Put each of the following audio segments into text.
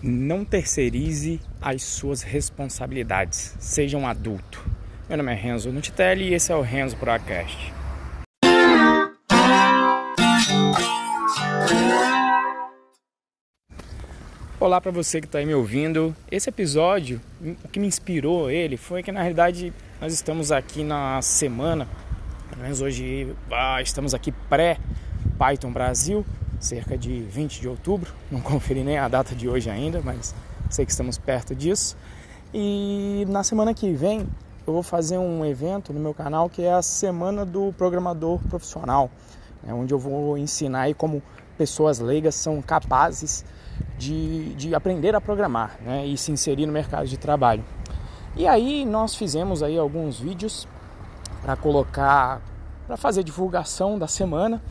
Não terceirize as suas responsabilidades. Seja um adulto. Meu nome é Renzo Nutitelli e esse é o Renzo Procast. Olá para você que está aí me ouvindo. Esse episódio, o que me inspirou ele foi que na realidade nós estamos aqui na semana, pelo menos hoje ah, estamos aqui pré Python Brasil cerca de 20 de outubro. Não conferi nem a data de hoje ainda, mas sei que estamos perto disso. E na semana que vem eu vou fazer um evento no meu canal que é a Semana do Programador Profissional, né, onde eu vou ensinar aí como pessoas leigas são capazes de, de aprender a programar né, e se inserir no mercado de trabalho. E aí nós fizemos aí alguns vídeos para colocar, para fazer divulgação da semana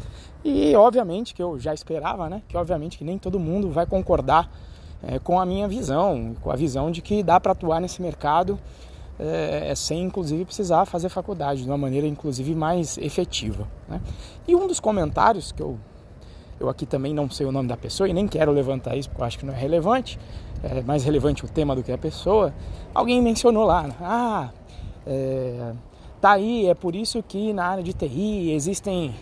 e obviamente que eu já esperava, né? Que obviamente que nem todo mundo vai concordar é, com a minha visão, com a visão de que dá para atuar nesse mercado é, sem inclusive precisar fazer faculdade de uma maneira inclusive mais efetiva. Né? E um dos comentários que eu eu aqui também não sei o nome da pessoa e nem quero levantar isso porque eu acho que não é relevante, é mais relevante o tema do que a pessoa. Alguém mencionou lá, né? ah, é, Tá aí, é por isso que na área de TI existem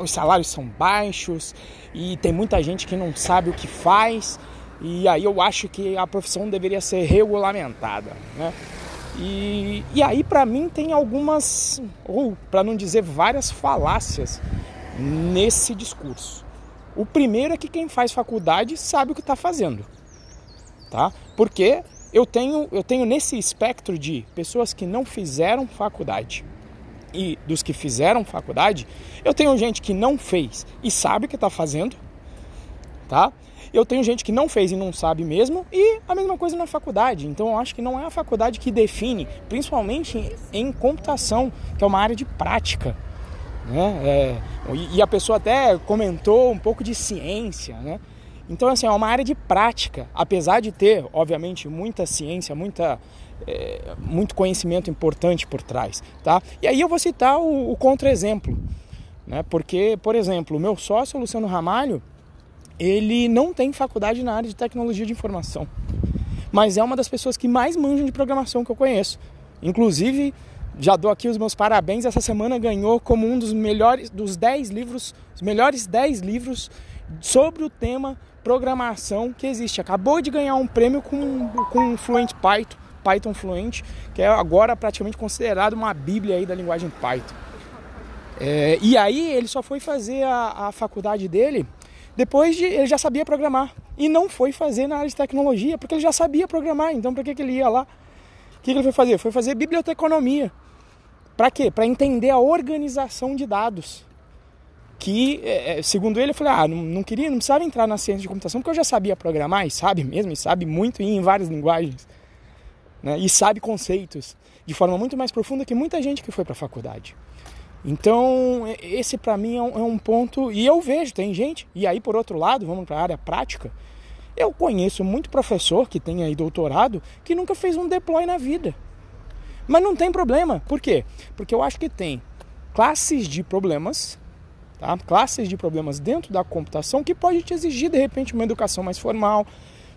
os salários são baixos e tem muita gente que não sabe o que faz. E aí eu acho que a profissão deveria ser regulamentada, né? E, e aí para mim tem algumas, ou para não dizer várias falácias nesse discurso. O primeiro é que quem faz faculdade sabe o que está fazendo, tá? Porque eu tenho, eu tenho nesse espectro de pessoas que não fizeram faculdade e dos que fizeram faculdade, eu tenho gente que não fez e sabe o que está fazendo, tá? Eu tenho gente que não fez e não sabe mesmo, e a mesma coisa na faculdade. Então eu acho que não é a faculdade que define, principalmente em computação, que é uma área de prática. Né? É, e a pessoa até comentou um pouco de ciência, né? Então, assim, é uma área de prática, apesar de ter, obviamente, muita ciência, muita, é, muito conhecimento importante por trás, tá? E aí eu vou citar o, o contra-exemplo, né? Porque, por exemplo, o meu sócio, Luciano Ramalho, ele não tem faculdade na área de tecnologia de informação, mas é uma das pessoas que mais manjam de programação que eu conheço. Inclusive, já dou aqui os meus parabéns, essa semana ganhou como um dos melhores, dos 10 livros, os melhores 10 livros sobre o tema programação que existe. Acabou de ganhar um prêmio com, com Fluent Python, Python Fluent, que é agora praticamente considerado uma bíblia aí da linguagem Python. É, e aí ele só foi fazer a, a faculdade dele depois de ele já sabia programar e não foi fazer na área de tecnologia porque ele já sabia programar. Então para que, que ele ia lá? O que, que ele foi fazer? Foi fazer biblioteconomia. Para quê? Para entender a organização de dados que, é, é, segundo ele, eu falei, ah, não, não, queria, não precisava entrar na ciência de computação, porque eu já sabia programar, e sabe mesmo, e sabe muito, e em várias linguagens, né? e sabe conceitos, de forma muito mais profunda que muita gente que foi para a faculdade. Então, esse para mim é um, é um, ponto, e eu vejo, tem gente, e aí por outro lado, vamos para a área prática, eu conheço muito professor que tem aí doutorado que nunca fez um deploy na vida. Mas não tem problema, por quê? Porque eu acho que tem classes de problemas Tá? Classes de problemas dentro da computação que pode te exigir de repente uma educação mais formal,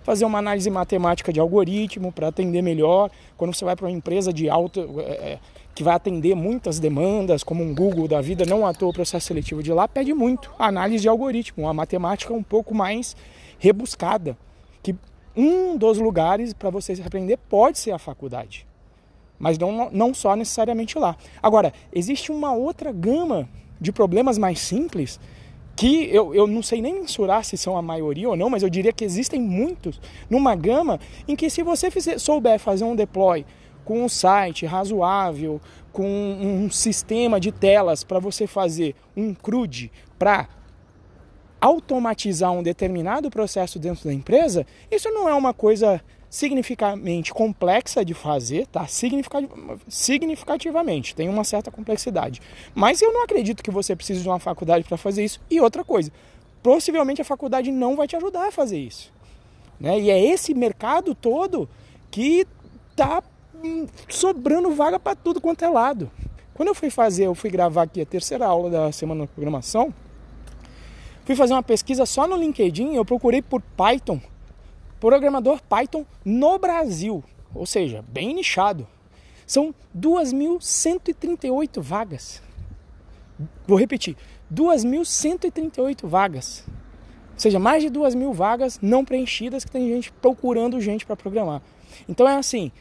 fazer uma análise matemática de algoritmo para atender melhor. Quando você vai para uma empresa de alta é, é, que vai atender muitas demandas, como um Google da vida, não atua o processo seletivo de lá, pede muito análise de algoritmo, uma matemática um pouco mais rebuscada, que um dos lugares para você aprender pode ser a faculdade, mas não, não só necessariamente lá. Agora, existe uma outra gama de problemas mais simples que eu, eu não sei nem mensurar se são a maioria ou não, mas eu diria que existem muitos numa gama em que se você fizer, souber fazer um deploy com um site razoável, com um sistema de telas para você fazer um CRUD para automatizar um determinado processo dentro da empresa, isso não é uma coisa significativamente complexa de fazer, tá? Significativamente, tem uma certa complexidade. Mas eu não acredito que você precise de uma faculdade para fazer isso. E outra coisa, possivelmente a faculdade não vai te ajudar a fazer isso. Né? E é esse mercado todo que tá hum, sobrando vaga para tudo quanto é lado. Quando eu fui fazer, eu fui gravar aqui a terceira aula da semana de programação, fui fazer uma pesquisa só no LinkedIn, eu procurei por Python programador Python no Brasil, ou seja, bem nichado. São 2.138 vagas. Vou repetir: 2.138 vagas. Ou seja, mais de 2 mil vagas não preenchidas que tem gente procurando gente para programar. Então é assim,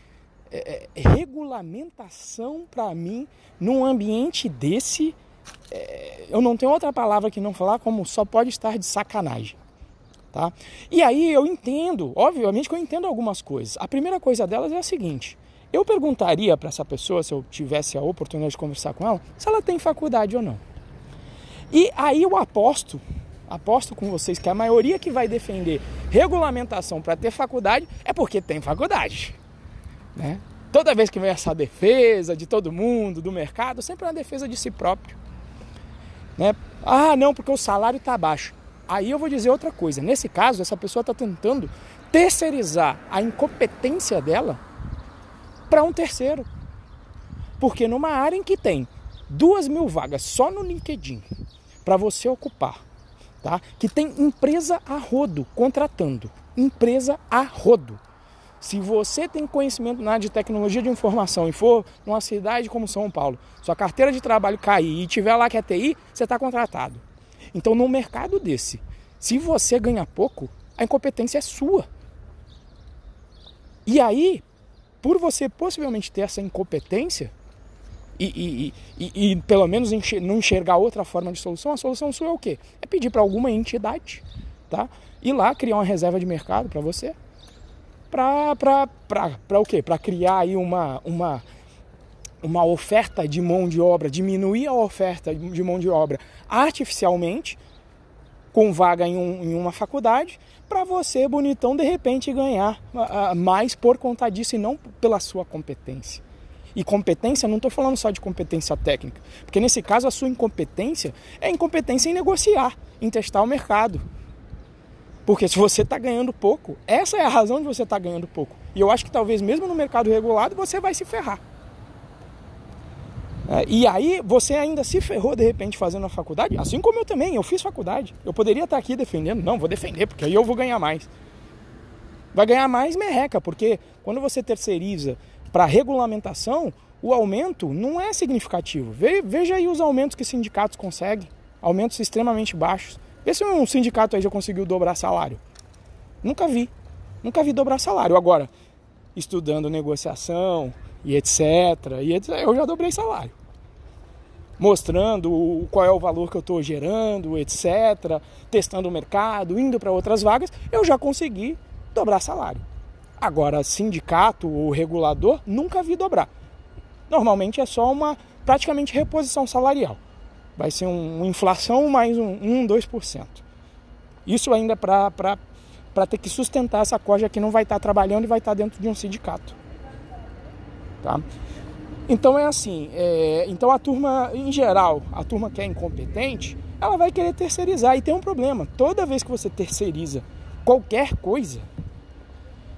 é, é, regulamentação para mim num ambiente desse, é, eu não tenho outra palavra que não falar como só pode estar de sacanagem. Tá? E aí eu entendo, obviamente que eu entendo algumas coisas. A primeira coisa delas é a seguinte: eu perguntaria para essa pessoa, se eu tivesse a oportunidade de conversar com ela, se ela tem faculdade ou não. E aí eu aposto, aposto com vocês que a maioria que vai defender regulamentação para ter faculdade é porque tem faculdade. Né? Toda vez que vem essa defesa de todo mundo, do mercado, sempre é uma defesa de si próprio. Né? Ah, não, porque o salário está baixo. Aí eu vou dizer outra coisa. Nesse caso, essa pessoa está tentando terceirizar a incompetência dela para um terceiro. Porque numa área em que tem duas mil vagas só no LinkedIn para você ocupar, tá? Que tem empresa a rodo contratando, empresa a rodo. Se você tem conhecimento na área de tecnologia de informação e for numa cidade como São Paulo, sua carteira de trabalho cair e tiver lá que é TI, você está contratado. Então, num mercado desse, se você ganha pouco, a incompetência é sua. E aí, por você possivelmente ter essa incompetência e, e, e, e pelo menos enxer não enxergar outra forma de solução, a solução sua é o quê? É pedir para alguma entidade, tá? Ir lá criar uma reserva de mercado para você, para o quê? Para criar aí uma, uma, uma oferta de mão de obra, diminuir a oferta de mão de obra artificialmente, com vaga em, um, em uma faculdade, para você, bonitão, de repente ganhar mais por conta disso e não pela sua competência. E competência, não estou falando só de competência técnica, porque nesse caso a sua incompetência é incompetência em negociar, em testar o mercado. Porque se você está ganhando pouco, essa é a razão de você estar tá ganhando pouco. E eu acho que talvez mesmo no mercado regulado você vai se ferrar. É, e aí você ainda se ferrou de repente fazendo a faculdade, assim como eu também, eu fiz faculdade. Eu poderia estar aqui defendendo, não, vou defender, porque aí eu vou ganhar mais. Vai ganhar mais merreca, porque quando você terceiriza para regulamentação, o aumento não é significativo. Veja aí os aumentos que sindicatos conseguem, aumentos extremamente baixos. Vê se um sindicato aí já conseguiu dobrar salário. Nunca vi. Nunca vi dobrar salário. Agora, estudando negociação, e etc. E etc. Eu já dobrei salário. Mostrando qual é o valor que eu estou gerando, etc. Testando o mercado, indo para outras vagas, eu já consegui dobrar salário. Agora, sindicato ou regulador, nunca vi dobrar. Normalmente é só uma praticamente reposição salarial. Vai ser um, uma inflação mais um, um 2%. Isso ainda para ter que sustentar essa corja que não vai estar tá trabalhando e vai estar tá dentro de um sindicato. Tá? Então é assim, é, então a turma, em geral, a turma que é incompetente, ela vai querer terceirizar. E tem um problema, toda vez que você terceiriza qualquer coisa,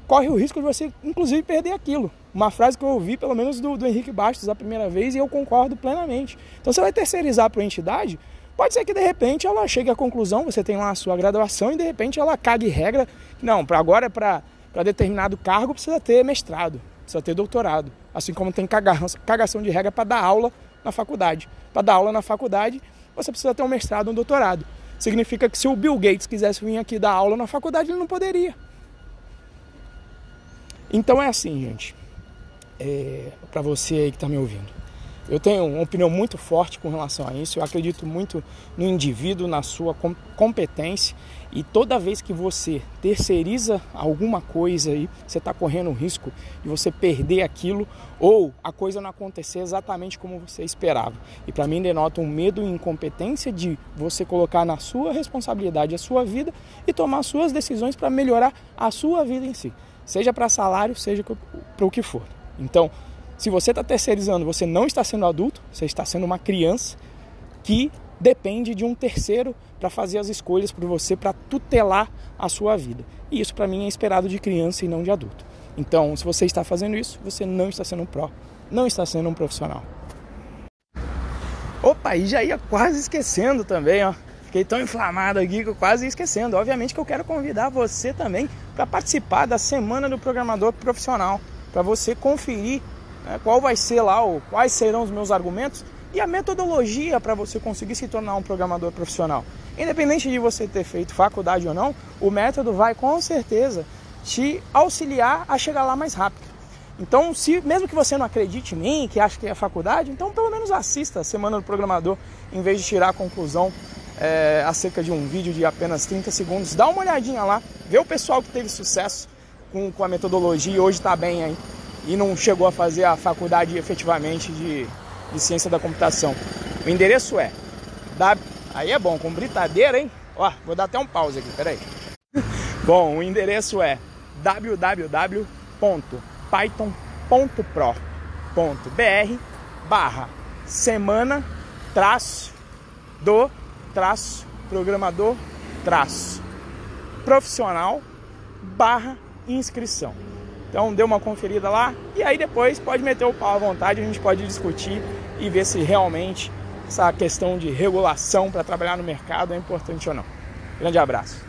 corre o risco de você, inclusive, perder aquilo. Uma frase que eu ouvi, pelo menos, do, do Henrique Bastos a primeira vez, e eu concordo plenamente. Então você vai terceirizar para a entidade, pode ser que de repente ela chegue à conclusão, você tem lá a sua graduação, e de repente ela cague regra, não, para agora, para determinado cargo, precisa ter mestrado, precisa ter doutorado. Assim como tem cagação de regra para dar aula na faculdade. Para dar aula na faculdade, você precisa ter um mestrado, um doutorado. Significa que se o Bill Gates quisesse vir aqui dar aula na faculdade, ele não poderia. Então é assim, gente. É, para você aí que está me ouvindo. Eu tenho uma opinião muito forte com relação a isso. Eu acredito muito no indivíduo, na sua competência. E toda vez que você terceiriza alguma coisa aí, você está correndo o risco de você perder aquilo ou a coisa não acontecer exatamente como você esperava. E para mim denota um medo e incompetência de você colocar na sua responsabilidade a sua vida e tomar suas decisões para melhorar a sua vida em si, seja para salário, seja para o que for. Então, se você está terceirizando, você não está sendo adulto, você está sendo uma criança que depende de um terceiro para fazer as escolhas por você, para tutelar a sua vida. E isso para mim é esperado de criança e não de adulto. Então, se você está fazendo isso, você não está sendo um pró, não está sendo um profissional. Opa, e já ia quase esquecendo também, ó. Fiquei tão inflamado aqui que eu quase esquecendo. Obviamente que eu quero convidar você também para participar da Semana do Programador Profissional, para você conferir qual vai ser lá, ou quais serão os meus argumentos e a metodologia para você conseguir se tornar um programador profissional. Independente de você ter feito faculdade ou não, o método vai com certeza te auxiliar a chegar lá mais rápido. Então, se mesmo que você não acredite em mim, que acha que é faculdade, então pelo menos assista a Semana do Programador em vez de tirar a conclusão é, acerca de um vídeo de apenas 30 segundos. Dá uma olhadinha lá, vê o pessoal que teve sucesso com, com a metodologia e hoje está bem aí e não chegou a fazer a faculdade efetivamente de, de ciência da computação. O endereço é w... aí é bom, com britadeira, hein? Ó, vou dar até um pause aqui, peraí. bom, o endereço é www.python.pro.br barra semana traço do traço programador traço profissional barra inscrição. Então dê uma conferida lá e aí depois pode meter o pau à vontade, a gente pode discutir e ver se realmente essa questão de regulação para trabalhar no mercado é importante ou não. Grande abraço.